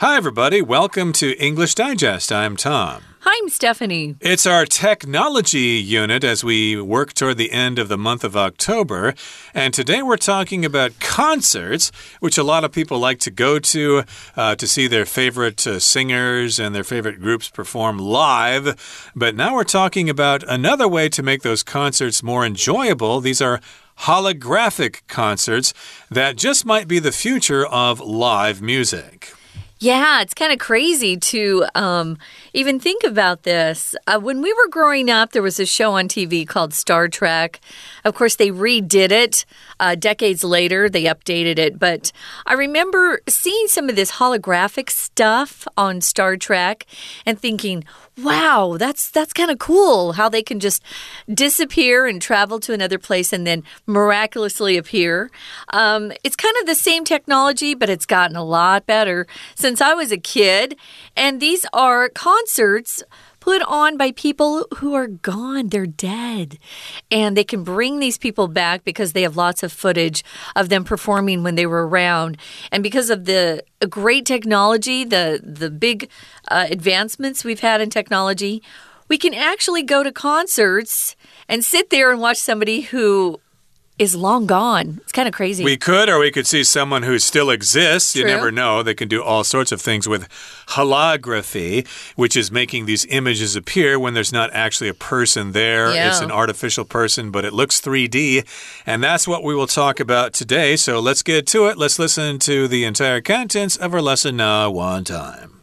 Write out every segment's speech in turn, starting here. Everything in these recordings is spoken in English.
Hi, everybody. Welcome to English Digest. I'm Tom. Hi, I'm Stephanie. It's our technology unit as we work toward the end of the month of October. And today we're talking about concerts, which a lot of people like to go to uh, to see their favorite uh, singers and their favorite groups perform live. But now we're talking about another way to make those concerts more enjoyable. These are holographic concerts that just might be the future of live music. Yeah, it's kind of crazy to um, even think about this. Uh, when we were growing up, there was a show on TV called Star Trek. Of course, they redid it uh, decades later, they updated it. But I remember seeing some of this holographic stuff on Star Trek and thinking, wow, that's that's kind of cool how they can just disappear and travel to another place and then miraculously appear. Um, it's kind of the same technology, but it's gotten a lot better since I was a kid. And these are concerts put on by people who are gone. They're dead. And they can bring these people back because they have lots of footage of them performing when they were around. And because of the great technology, the, the big uh, advancements we've had in technology, we can actually go to concerts and sit there and watch somebody who is long gone. It's kind of crazy. We could, or we could see someone who still exists. True. You never know. They can do all sorts of things with holography, which is making these images appear when there's not actually a person there. Yeah. It's an artificial person, but it looks 3D. And that's what we will talk about today. So let's get to it. Let's listen to the entire contents of our lesson now, one time.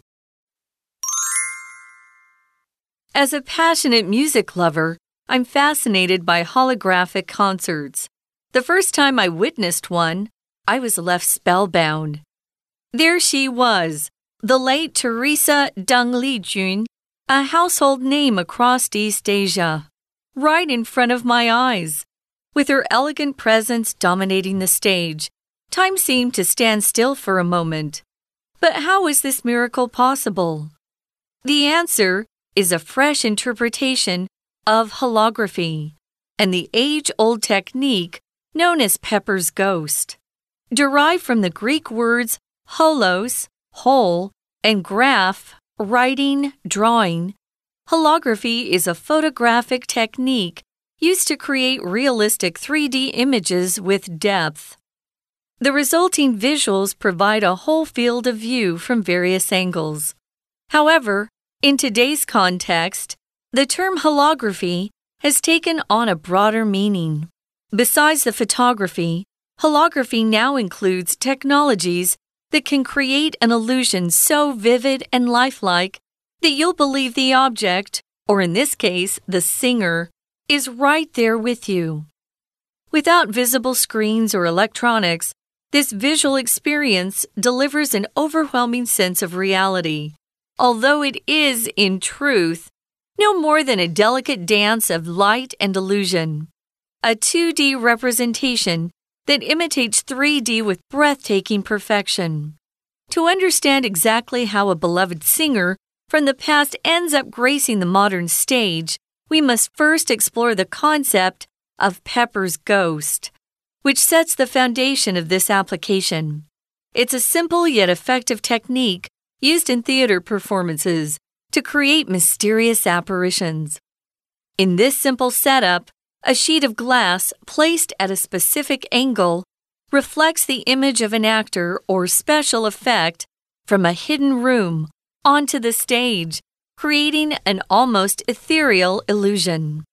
As a passionate music lover, I'm fascinated by holographic concerts. The first time I witnessed one, I was left spellbound. There she was, the late Teresa Deng Lijun, a household name across East Asia, right in front of my eyes. With her elegant presence dominating the stage, time seemed to stand still for a moment. But how is this miracle possible? The answer is a fresh interpretation of holography and the age old technique known as Pepper's ghost. Derived from the Greek words holos, whole, and graph, writing, drawing, holography is a photographic technique used to create realistic 3D images with depth. The resulting visuals provide a whole field of view from various angles. However, in today's context, the term holography has taken on a broader meaning. Besides the photography, holography now includes technologies that can create an illusion so vivid and lifelike that you'll believe the object, or in this case, the singer, is right there with you. Without visible screens or electronics, this visual experience delivers an overwhelming sense of reality, although it is, in truth, no more than a delicate dance of light and illusion a 2D representation that imitates 3D with breathtaking perfection. To understand exactly how a beloved singer from the past ends up gracing the modern stage, we must first explore the concept of Pepper's Ghost, which sets the foundation of this application. It's a simple yet effective technique used in theater performances to create mysterious apparitions. In this simple setup, a sheet of glass placed at a specific angle reflects the image of an actor or special effect from a hidden room onto the stage, creating an almost ethereal illusion.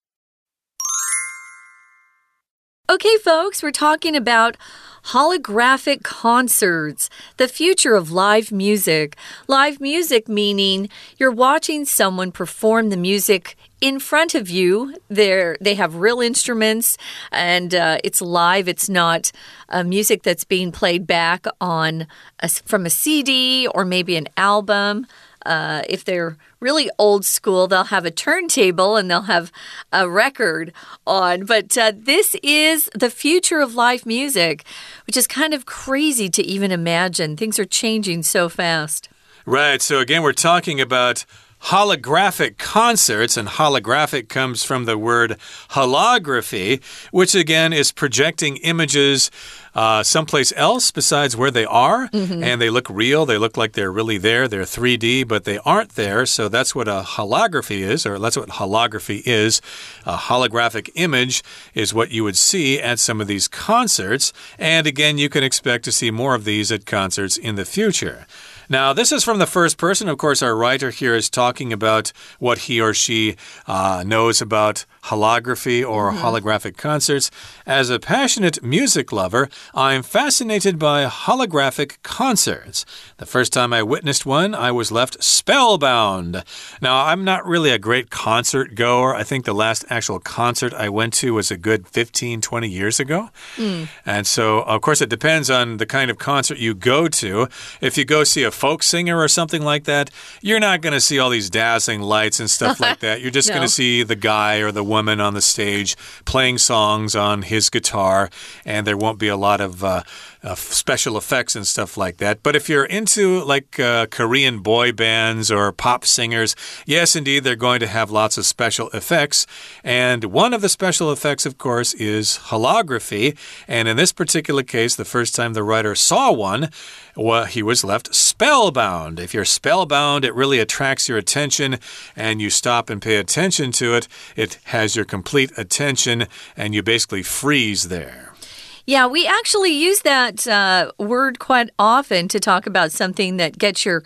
Okay, folks, we're talking about holographic concerts, the future of live music. Live music meaning you're watching someone perform the music in front of you. They're, they have real instruments and uh, it's live. It's not uh, music that's being played back on a, from a CD or maybe an album. Uh, if they're really old school, they'll have a turntable and they'll have a record on. But uh, this is the future of live music, which is kind of crazy to even imagine. Things are changing so fast. Right. So, again, we're talking about holographic concerts, and holographic comes from the word holography, which again is projecting images uh, someplace else besides where they are, Mm -hmm. and they look real. They look like they're really there. They're 3D, but they aren't there. So that's what a holography is, or that's what holography is. A holographic image is what you would see at some of these concerts. And again, you can expect to see more of these at concerts in the future. Now, this is from the first person. Of course, our writer here is talking about what he or she uh, knows about holography or mm -hmm. holographic concerts. As a passionate music lover, I'm fascinated by holographic concerts. The first time I witnessed one, I was left spellbound. Now, I'm not really a great concert goer. I think the last actual concert I went to was a good 15, 20 years ago. Mm. And so, of course, it depends on the kind of concert you go to. If you go see a folk singer or something like that, you're not going to see all these dazzling lights and stuff like that. You're just no. going to see the guy or the woman on the stage playing songs on his guitar, and there won't be a lot of. Uh, uh, special effects and stuff like that. But if you're into like uh, Korean boy bands or pop singers, yes, indeed, they're going to have lots of special effects. And one of the special effects, of course, is holography. And in this particular case, the first time the writer saw one, well, he was left spellbound. If you're spellbound, it really attracts your attention and you stop and pay attention to it. It has your complete attention and you basically freeze there. Yeah, we actually use that uh, word quite often to talk about something that gets your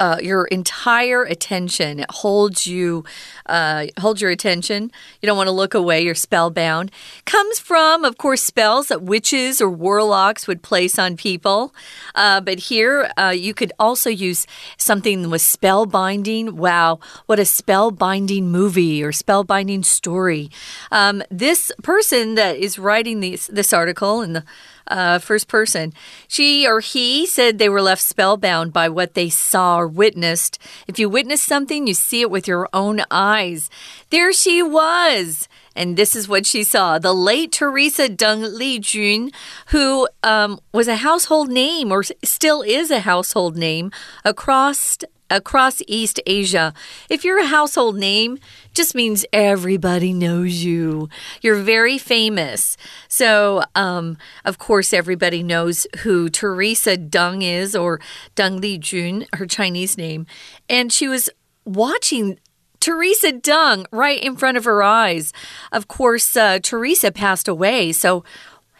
uh, your entire attention. It holds you, uh, holds your attention. You don't want to look away. You're spellbound. Comes from, of course, spells that witches or warlocks would place on people. Uh, but here, uh, you could also use something with spellbinding. Wow, what a spellbinding movie or spellbinding story. Um, this person that is writing these, this article in the uh, first person. She or he said they were left spellbound by what they saw or witnessed. If you witness something, you see it with your own eyes. There she was. And this is what she saw. The late Teresa Deng Lijun, who um, was a household name or still is a household name across across East Asia. If you're a household name, just means everybody knows you. You're very famous. So, um, of course, everybody knows who Teresa Deng is or Deng Lijun, her Chinese name. And she was watching Teresa Deng right in front of her eyes. Of course, uh, Teresa passed away. So,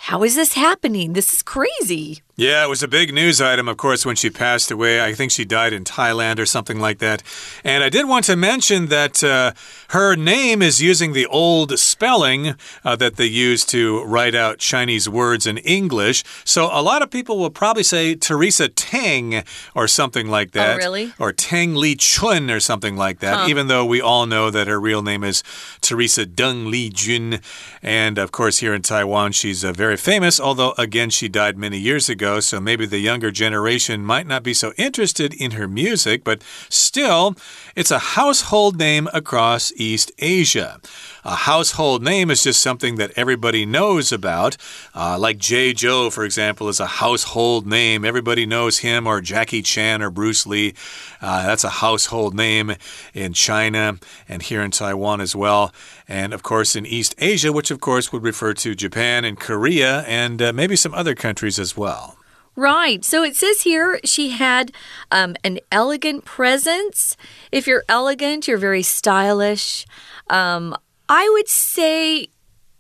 how is this happening? This is crazy. Yeah, it was a big news item, of course, when she passed away. I think she died in Thailand or something like that. And I did want to mention that uh, her name is using the old spelling uh, that they use to write out Chinese words in English. So a lot of people will probably say Teresa Tang or something like that. Oh, really? Or Tang Li Chun or something like that, huh. even though we all know that her real name is Teresa Deng Li Jun. And of course, here in Taiwan, she's uh, very famous, although, again, she died many years ago ago, so maybe the younger generation might not be so interested in her music, but still, it's a household name across East Asia. A household name is just something that everybody knows about. Uh, like Jay Chou, for example, is a household name. Everybody knows him, or Jackie Chan or Bruce Lee. Uh, that's a household name in China and here in Taiwan as well. And of course, in East Asia, which of course would refer to Japan and Korea and uh, maybe some other countries as well. Right. So it says here she had um, an elegant presence. If you're elegant, you're very stylish. Um, I would say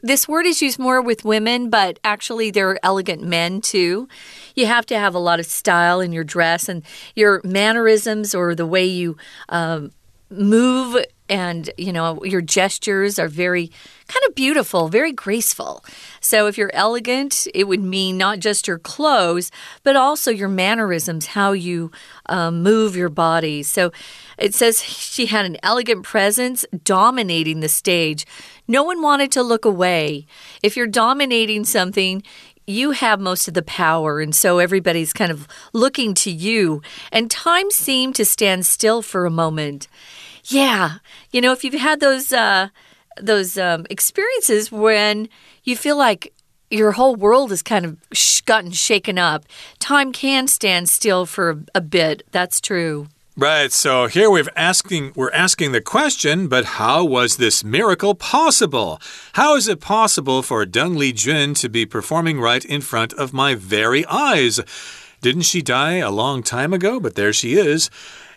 this word is used more with women, but actually there are elegant men too. You have to have a lot of style in your dress and your mannerisms or the way you um, move and you know your gestures are very kind of beautiful very graceful so if you're elegant it would mean not just your clothes but also your mannerisms how you um, move your body so it says she had an elegant presence dominating the stage no one wanted to look away if you're dominating something you have most of the power, and so everybody's kind of looking to you. And time seemed to stand still for a moment. Yeah, you know, if you've had those uh, those um, experiences when you feel like your whole world has kind of sh gotten shaken up, time can stand still for a, a bit. That's true. Right. So here we're asking we're asking the question, but how was this miracle possible? How is it possible for Deng Li Jun to be performing right in front of my very eyes? Didn't she die a long time ago? But there she is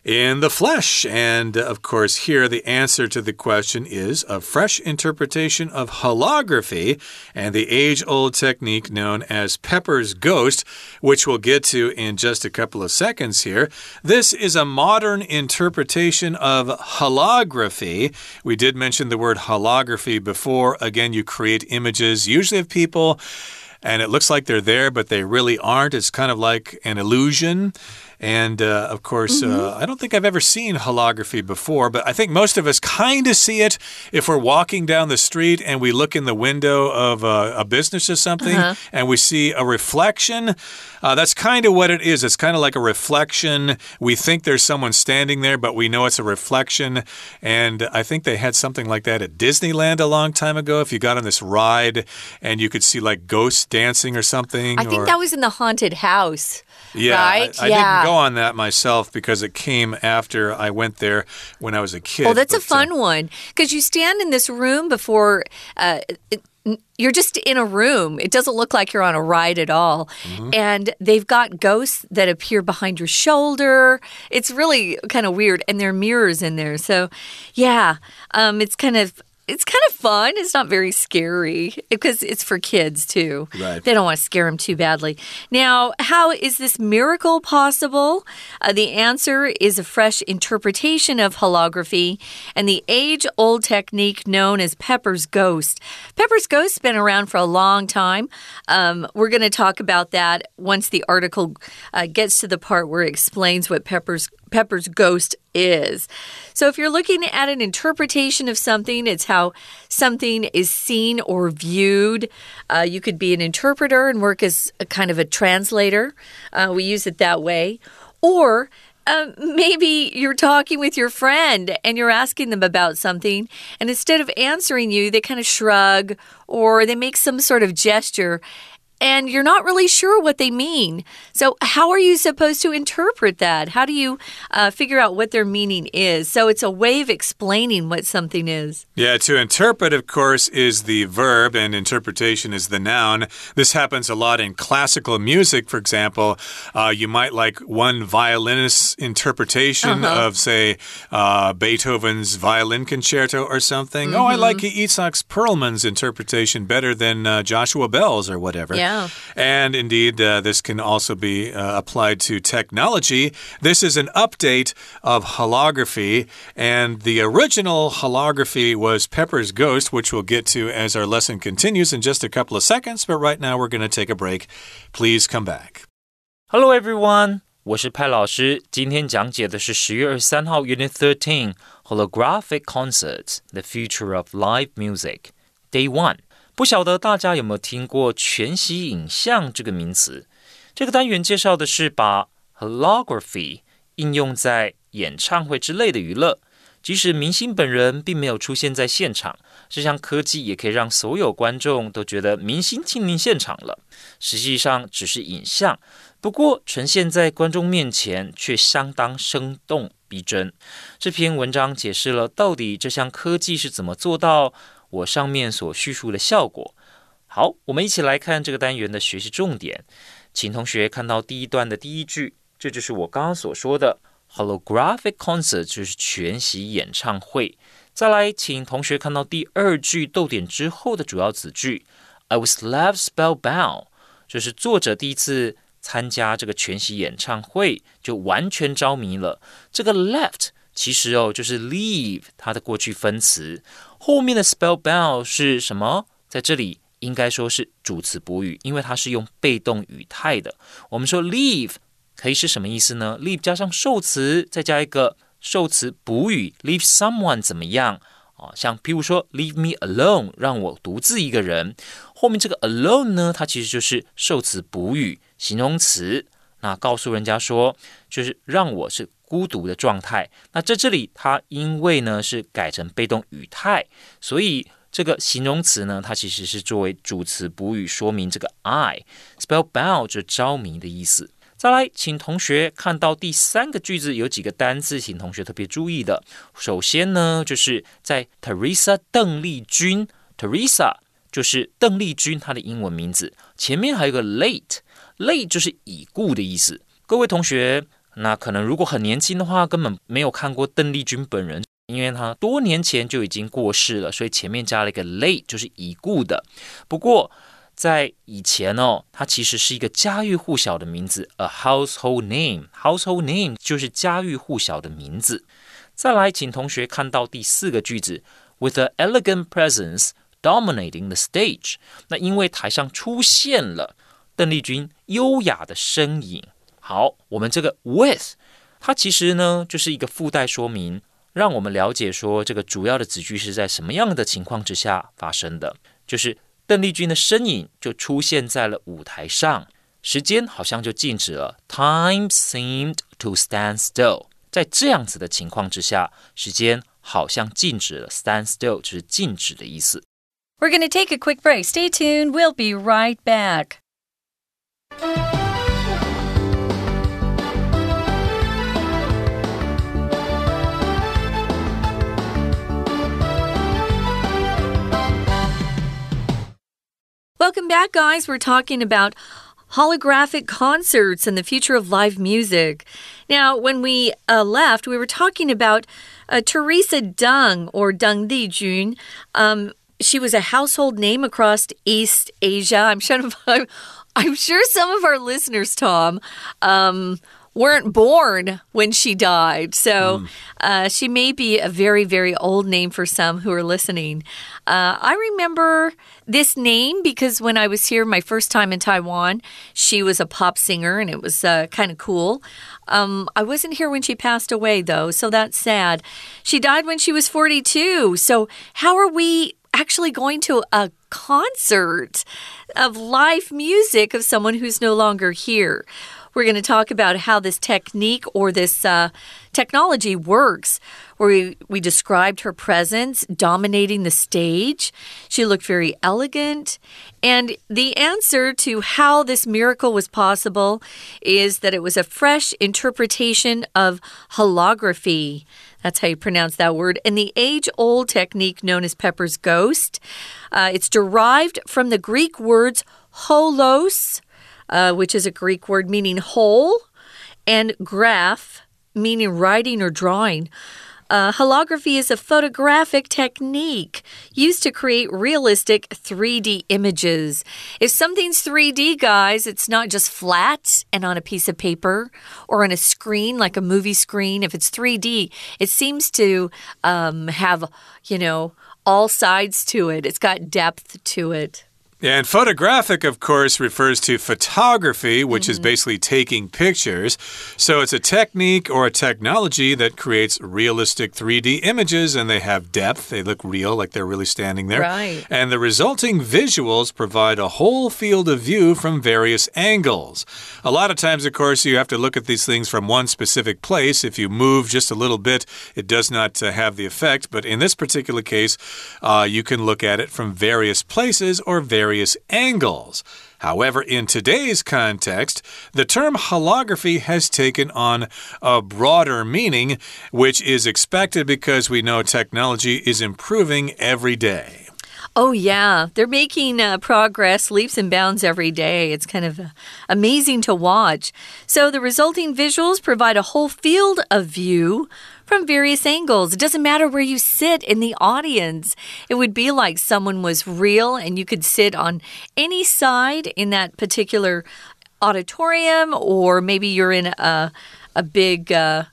in the flesh. And uh, of course, here the answer to the question is a fresh interpretation of holography and the age old technique known as Pepper's Ghost, which we'll get to in just a couple of seconds here. This is a modern interpretation of holography. We did mention the word holography before. Again, you create images, usually of people and it looks like they're there, but they really aren't. It's kind of like an illusion. And uh, of course, mm -hmm. uh, mm-hmm. I don't think I've ever seen holography before, but I think most of us kind of see it if we're walking down the street and we look in the window of a, a business or something uh -huh. and we see a reflection. Uh, that's kind of what it is. It's kind of like a reflection. We think there's someone standing there, but we know it's a reflection. And I think they had something like that at Disneyland a long time ago. If you got on this ride and you could see like ghosts dancing or something. I think or... that was in the haunted house. Yeah, right? I, I yeah. didn't go on that myself because it came after I went there when I was a kid. Well, that's but, a fun uh, one because you stand in this room before. Uh, it, you're just in a room. It doesn't look like you're on a ride at all. Mm -hmm. And they've got ghosts that appear behind your shoulder. It's really kind of weird. And there are mirrors in there. So, yeah, um, it's kind of it's kind of fun. It's not very scary because it's for kids too. Right. They don't want to scare them too badly. Now, how is this miracle possible? Uh, the answer is a fresh interpretation of holography and the age old technique known as Pepper's Ghost. Pepper's Ghost's been around for a long time. Um, we're going to talk about that once the article uh, gets to the part where it explains what Pepper's Pepper's ghost is. So, if you're looking at an interpretation of something, it's how something is seen or viewed. Uh, you could be an interpreter and work as a kind of a translator. Uh, we use it that way. Or um, maybe you're talking with your friend and you're asking them about something, and instead of answering you, they kind of shrug or they make some sort of gesture and you're not really sure what they mean. So, how are you supposed to interpret that? How do you uh, figure out what their meaning is? So, it's a way of explaining what something is. Yeah, to interpret, of course, is the verb, and interpretation is the noun. This happens a lot in classical music, for example. Uh, you might like one violinist's interpretation uh -huh. of, say, uh, Beethoven's violin concerto or something. Mm -hmm. Oh, I like mm-hmm. Itzhak Perlman's interpretation better than uh, Joshua Bell's or whatever. Yeah. And indeed, uh, this can also be uh, applied to technology. This is an update of holography, and the original holography was Pepper's Ghost, which we'll get to as our lesson continues in just a couple of seconds. But right now, we're going to take a break. Please come back. Hello, everyone. 我是派老师，今天讲解的是十月二十三号 Unit Thirteen Holographic Concerts: The Future of Live Music, Day One。 不晓得大家有没有听过全息影像这个名词？这个单元介绍的是把 holography 应用在演唱会之类的娱乐，即使明星本人并没有出现在现场，这项科技也可以让所有观众都觉得明星亲临现场了。实际上只是影像，不过呈现在观众面前却相当生动逼真。这篇文章解释了到底这项科技是怎么做到。我上面所叙述的效果。好，我们一起来看这个单元的学习重点。请同学看到第一段的第一句，这就是我刚刚所说的 holographic concert，就是全息演唱会。再来，请同学看到第二句逗点之后的主要子句，I was left spellbound，就是作者第一次参加这个全息演唱会就完全着迷了。这个 left 其实哦就是 leave 它的过去分词。后面的 spellbound 是什么？在这里应该说是主词补语，因为它是用被动语态的。我们说 leave 可以是什么意思呢？leave 加上受词，再加一个受词补语，leave someone 怎么样啊？像譬如说 leave me alone，让我独自一个人。后面这个 alone 呢，它其实就是受词补语，形容词。那告诉人家说，就是让我是。孤独的状态。那在这里，它因为呢是改成被动语态，所以这个形容词呢，它其实是作为主词补语，说明这个 I spellbound 就着迷的意思。再来，请同学看到第三个句子有几个单词，请同学特别注意的。首先呢，就是在 Teresa 邓丽君，Teresa 就是邓丽君她的英文名字，前面还有个 late Late 就是已故的意思。各位同学，那可能如果很年轻的话，根本没有看过邓丽君本人，因为她多年前就已经过世了，所以前面加了一个 late，就是已故的。不过，在以前哦，它其实是一个家喻户晓的名字，a household name。household name 就是家喻户晓的名字。再来，请同学看到第四个句子，with an elegant presence dominating the stage。那因为台上出现了邓丽君优雅的身影。好，我们这个 with，它其实呢就是一个附带说明，让我们了解说这个主要的子句是在什么样的情况之下发生的，就是。邓丽君的身影就出现在了舞台上，时间好像就静止了。Time seemed to stand still。在这样子的情况之下，时间好像静止了。Stand still 就是静止的意思。We're going to take a quick break. Stay tuned. We'll be right back. Welcome back, guys. We're talking about holographic concerts and the future of live music. Now, when we uh, left, we were talking about uh, Teresa Deng or Deng Lijun. Um, she was a household name across East Asia. I'm sure, I'm, I'm sure some of our listeners, Tom, um, weren't born when she died. So mm. uh, she may be a very, very old name for some who are listening. Uh, I remember this name because when I was here my first time in Taiwan, she was a pop singer and it was uh, kind of cool. Um, I wasn't here when she passed away, though, so that's sad. She died when she was 42. So, how are we actually going to a concert of live music of someone who's no longer here? We're going to talk about how this technique or this uh, technology works. Where we, we described her presence dominating the stage. She looked very elegant. And the answer to how this miracle was possible is that it was a fresh interpretation of holography. That's how you pronounce that word. And the age old technique known as Pepper's Ghost. Uh, it's derived from the Greek words holos uh, which is a Greek word meaning whole, and graph, meaning writing or drawing. Uh, holography is a photographic technique used to create realistic 3D images. If something's 3D, guys, it's not just flat and on a piece of paper or on a screen like a movie screen. If it's 3D, it seems to um, have, you know, all sides to it, it's got depth to it. And photographic, of course, refers to photography, which mm -hmm. is mm-hmm. basically taking pictures. So it's a technique or a technology that creates realistic 3D images and they have depth. They look real, like they're really standing there. Right. And the resulting visuals provide a whole field of view from various angles. A lot of times, of course, you have to look at these things from one specific place. If you move just a little bit, it does not uh, have the effect. But in this particular case, uh, you can look at it from various places or various various angles. However, in today's context, the term holography has taken on a broader meaning, which is expected because we know technology is improving every day. Oh, yeah. They're making uh, progress leaps and bounds every day. It's kind of uh, amazing to watch. So, the resulting visuals provide a whole field of view from various angles. It doesn't matter where you sit in the audience. It would be like someone was real and you could sit on any side in that particular auditorium, or maybe you're in a, a big. Uh,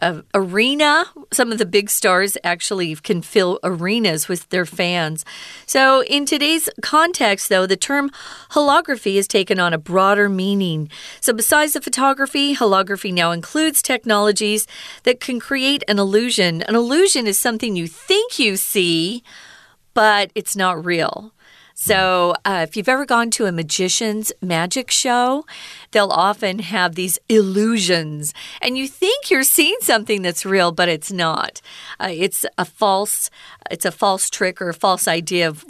uh, arena. Some of the big stars actually can fill arenas with their fans. So, in today's context, though, the term holography has taken on a broader meaning. So, besides the photography, holography now includes technologies that can create an illusion. An illusion is something you think you see, but it's not real. So, uh, if you've ever gone to a magician's magic show, they'll often have these illusions, and you think you're seeing something that's real, but it's not. Uh, it's a false, it's a false trick or a false idea of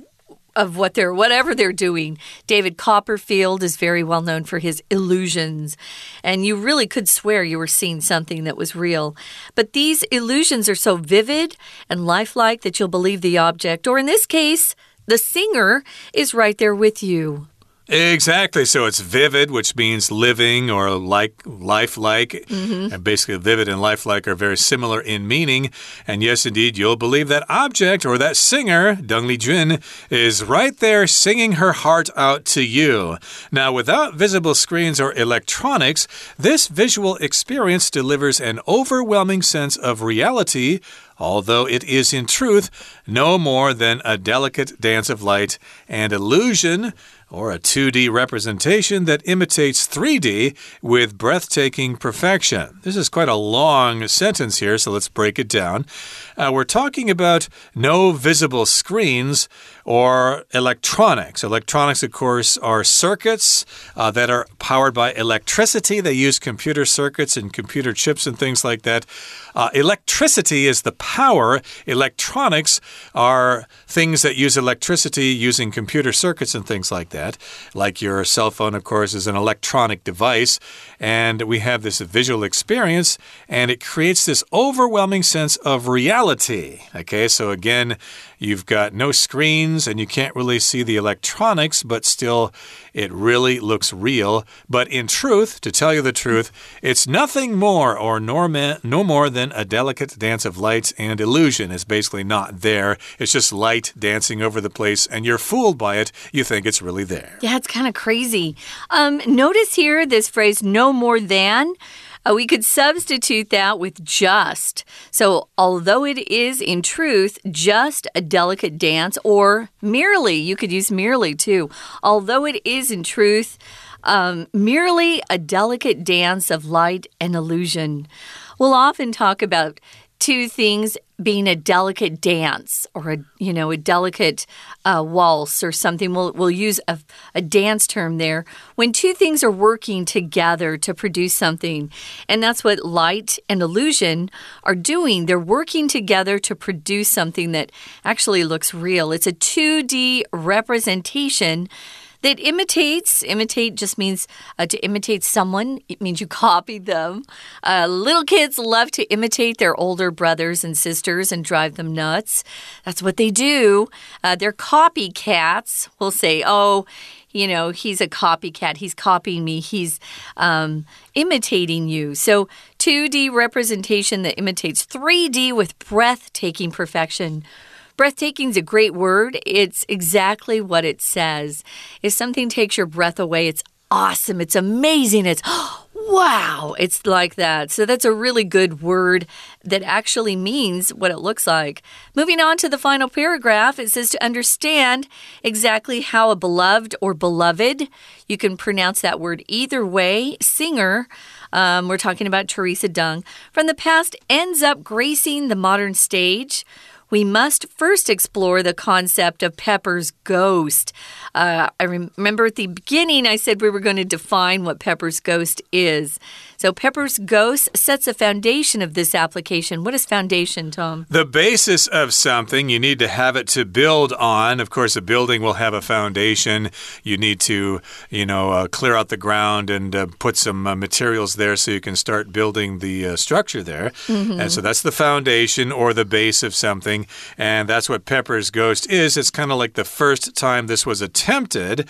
of what they're whatever they're doing. David Copperfield is very well known for his illusions, and you really could swear you were seeing something that was real. But these illusions are so vivid and lifelike that you'll believe the object, or in this case, the singer is right there with you. Exactly. So it's vivid, which means living or like lifelike. Mm -hmm. And basically, vivid and lifelike are very similar in meaning. And yes, indeed, you'll believe that object or that singer, Deng Lijun, is right there singing her heart out to you. Now, without visible screens or electronics, this visual experience delivers an overwhelming sense of reality although it is in truth no more than a delicate dance of light and illusion or a 2D representation that imitates 3D with breathtaking perfection. This is quite a long sentence here, so let's break it down. Uh, we're talking about no visible screens or electronics. Electronics, of course, are circuits uh, that are powered by electricity. They use computer circuits and computer chips and things like that. Uh, electricity is the power. Electronics are things that use electricity using computer circuits and things like that. Like your cell phone, of course, is an electronic device. And we have this visual experience, and it creates this overwhelming sense of reality. Okay, so again, You've got no screens and you can't really see the electronics, but still, it really looks real. But in truth, to tell you the truth, it's nothing more or nor no more than a delicate dance of lights and illusion is basically not there. It's just light dancing over the place, and you're fooled by it. You think it's really there. Yeah, it's kind of crazy. Um, notice here this phrase, no more than. Uh, we could substitute that with just. So, although it is in truth just a delicate dance, or merely, you could use merely too. Although it is in truth um, merely a delicate dance of light and illusion. We'll often talk about two things being a delicate dance or a you know a delicate uh, waltz or something. We'll, we'll use a, a dance term there. When two things are working together to produce something and that's what light and illusion are doing. They're working together to produce something that actually looks real. It's a 2d representation that imitates. Imitate just means uh, to imitate someone, it means you copy them. Uh, little kids love to imitate their older brothers and sisters and drive them nuts. That's what they do. Uh, they're copycats. We'll say, oh, you know, he's a copycat. He's copying me. He's um, imitating you. So, 2D representation that imitates 3D with breathtaking perfection. Breathtaking is a great word. It's exactly what it says. If something takes your breath away, it's awesome. It's amazing. It's wow. It's like that. So that's a really good word that actually means what it looks like. Moving on to the final paragraph, it says to understand exactly how a beloved or beloved, you can pronounce that word either way, singer. Um, we're talking about Teresa Deng from the past ends up gracing the modern stage we must first explore the concept of Pepper's ghost. Uh, I remember at the beginning I said we were going to define what Pepper's ghost is. So, Pepper's ghost sets a foundation of this application. What is foundation, Tom? The basis of something. You need to have it to build on. Of course, a building will have a foundation. You need to, you know, uh, clear out the ground and uh, put some uh, materials there so you can start building the uh, structure there. Mm -hmm. And so that's the foundation or the base of something. And that's what Pepper's ghost is. It's kind of like the first time this was attempted.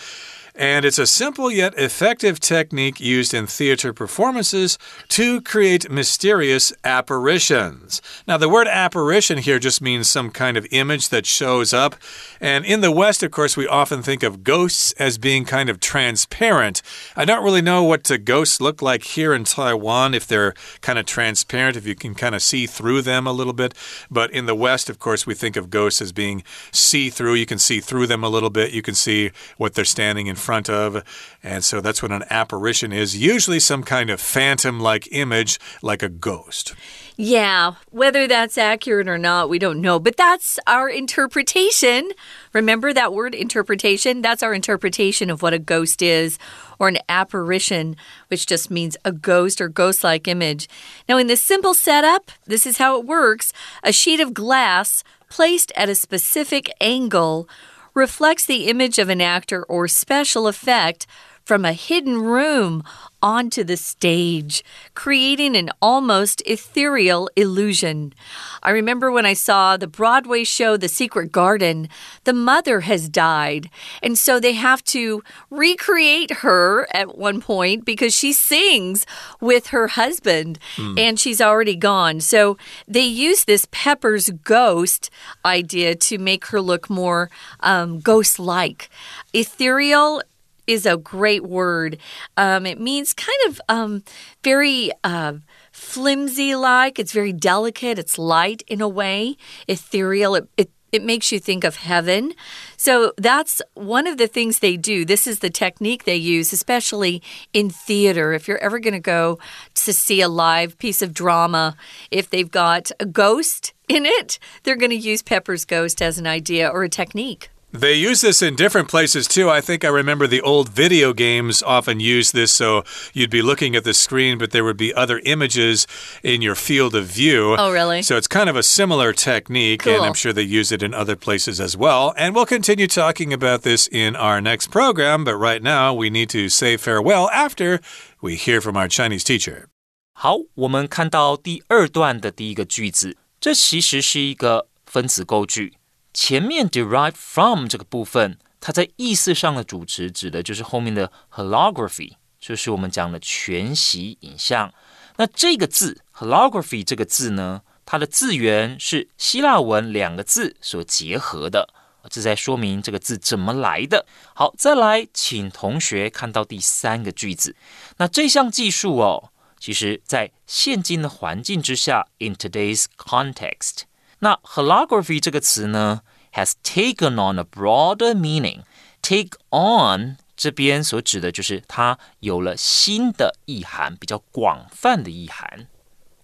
And it's a simple yet effective technique used in theater performances to create mysterious apparitions. Now, the word apparition here just means some kind of image that shows up. And in the West, of course, we often think of ghosts as being kind of transparent. I don't really know what ghosts look like here in Taiwan, if they're kind of transparent, if you can kind of see through them a little bit. But in the West, of course, we think of ghosts as being see through. You can see through them a little bit, you can see what they're standing in front of. And so that's what an apparition is usually some kind of phantom like image, like a ghost. Yeah, whether that's accurate or not, we don't know. But that's our interpretation. Remember that word interpretation? That's our interpretation of what a ghost is, or an apparition, which just means a ghost or ghost like image. Now, in this simple setup, this is how it works a sheet of glass placed at a specific angle reflects the image of an actor or special effect from a hidden room onto the stage, creating an almost ethereal illusion. I remember when I saw the Broadway show The Secret Garden, the mother has died, and so they have to recreate her at one point because she sings with her husband mm. and she's already gone. So they use this Pepper's ghost idea to make her look more um, ghost like. Ethereal is a great word. Um, it means kind of um, very. Uh, flimsy like it's very delicate it's light in a way ethereal it, it it makes you think of heaven. So that's one of the things they do. This is the technique they use, especially in theater. If you're ever going to go to see a live piece of drama, if they've got a ghost in it, they're going to use Pepper's ghost as an idea or a technique. They use this in different places too. I think I remember the old video games often used this, so you'd be looking at the screen, but there would be other images in your field of view. Oh, really? So it's kind of a similar technique, cool. and I'm sure they use it in other places as well. And we'll continue talking about this in our next program, but right now we need to say farewell after we hear from our Chinese teacher. 好，我们看到第二段的第一个句子，这其实是一个分词构句。 前面 derive from 这个部分，它在意思上的主持指的就是后面的 holography，就是我们讲的全息影像。那这个字 holography 这个字呢，它的字源是希腊文两个字所结合的，这在说明这个字怎么来的。好，再来，请同学看到第三个句子。那这项技术哦，其实在现今的环境之下，in today's context。那 holography 这个词呢，has taken on a broader meaning。take on 这边所指的就是它有了新的意涵，比较广泛的意涵。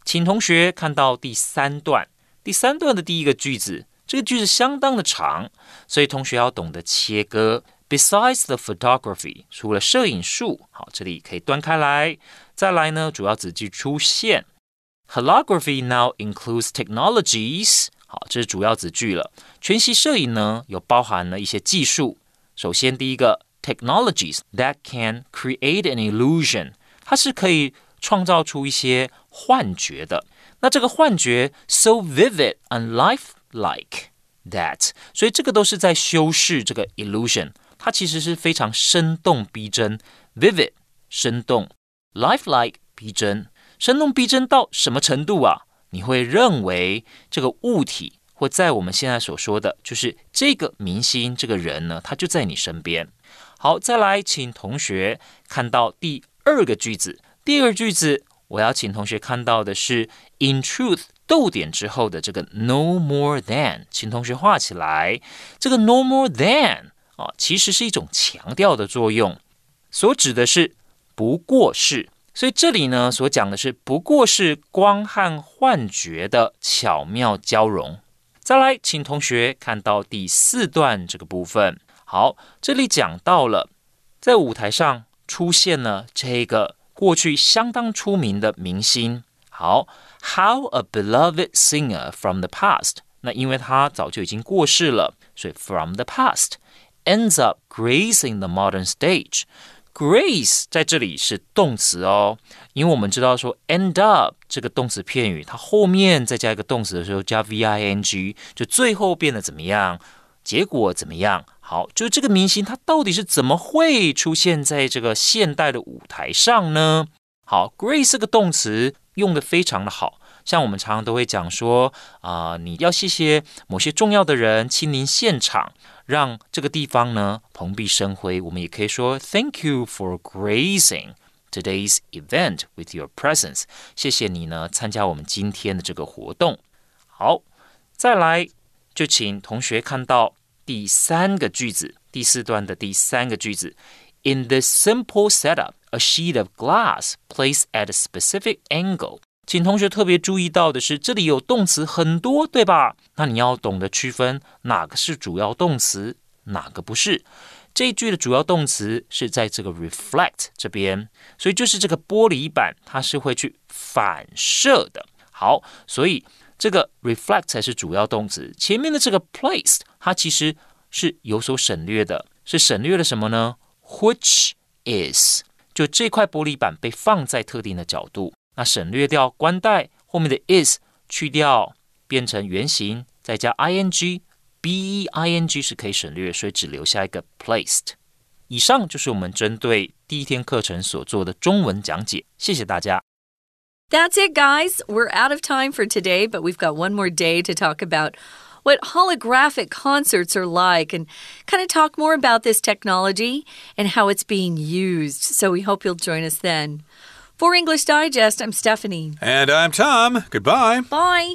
请同学看到第三段，第三段的第一个句子，这个句子相当的长，所以同学要懂得切割。Besides the photography，除了摄影术，好，这里可以断开来。再来呢，主要指句出现。Holography now includes technologies。好，这是主要子句了。全息摄影呢，有包含了一些技术。首先，第一个 technologies that can create an illusion，它是可以创造出一些幻觉的。那这个幻觉 so vivid and lifelike that，所以这个都是在修饰这个 illusion。它其实是非常生动逼真，vivid 生动，lifelike 逼真。 生动逼真到什么程度啊？你会认为这个物体，或在我们现在所说的，就是这个明星这个人呢，他就在你身边。好，再来，请同学看到第二个句子。第二句子，我要请同学看到的是 “in truth” 逗点之后的这个 “no more than”，请同学画起来。这个 “no more than” 啊，其实是一种强调的作用，所指的是不过是。所以这里呢，所讲的是不过是光和幻觉的巧妙交融。再来，请同学看到第四段这个部分。好，这里讲到了在舞台上出现了这个过去相当出名的明星。好，How a beloved singer from the past。那因为他早就已经过世了，所以 from the past ends up gracing the modern stage。Grace 在这里是动词哦，因为我们知道说 end up 这个动词片语，它后面再加一个动词的时候加 v i n g，就最后变得怎么样？结果怎么样？好，就这个明星他到底是怎么会出现在这个现代的舞台上呢？好，Grace 这个动词用的非常的好。像我们常常都会讲说啊，你要谢谢某些重要的人亲临现场，让这个地方呢蓬荜生辉。我们也可以说 Thank you for gracing today's event with your presence。谢谢你呢参加我们今天的这个活动。好，再来就请同学看到第三个句子，第四段的第三个句子。In this simple setup, a sheet of glass placed at a specific angle 请同学特别注意到的是，这里有动词很多，对吧？那你要懂得区分哪个是主要动词，哪个不是。这一句的主要动词是在这个 reflect 这边，所以就是这个玻璃板，它是会去反射的。好，所以这个 reflect 才是主要动词。前面的这个 placed，它其实是有所省略的，是省略了什么呢？Which is 就这块玻璃板被放在特定的角度，那省略掉关带后面的 is 去掉，变成原形，再加 ing，b e i n g 是可以省略，所以只留下一个 placed。以上就是我们针对第一天课程所做的中文讲解，谢谢大家。That's it, guys. We're out of time for today, but we've got one more day to talk about what holographic concerts are like and kind of talk more about this technology and how it's being used. So we hope you'll join us then. For English Digest, I'm Stephanie. And I'm Tom. Goodbye. Bye.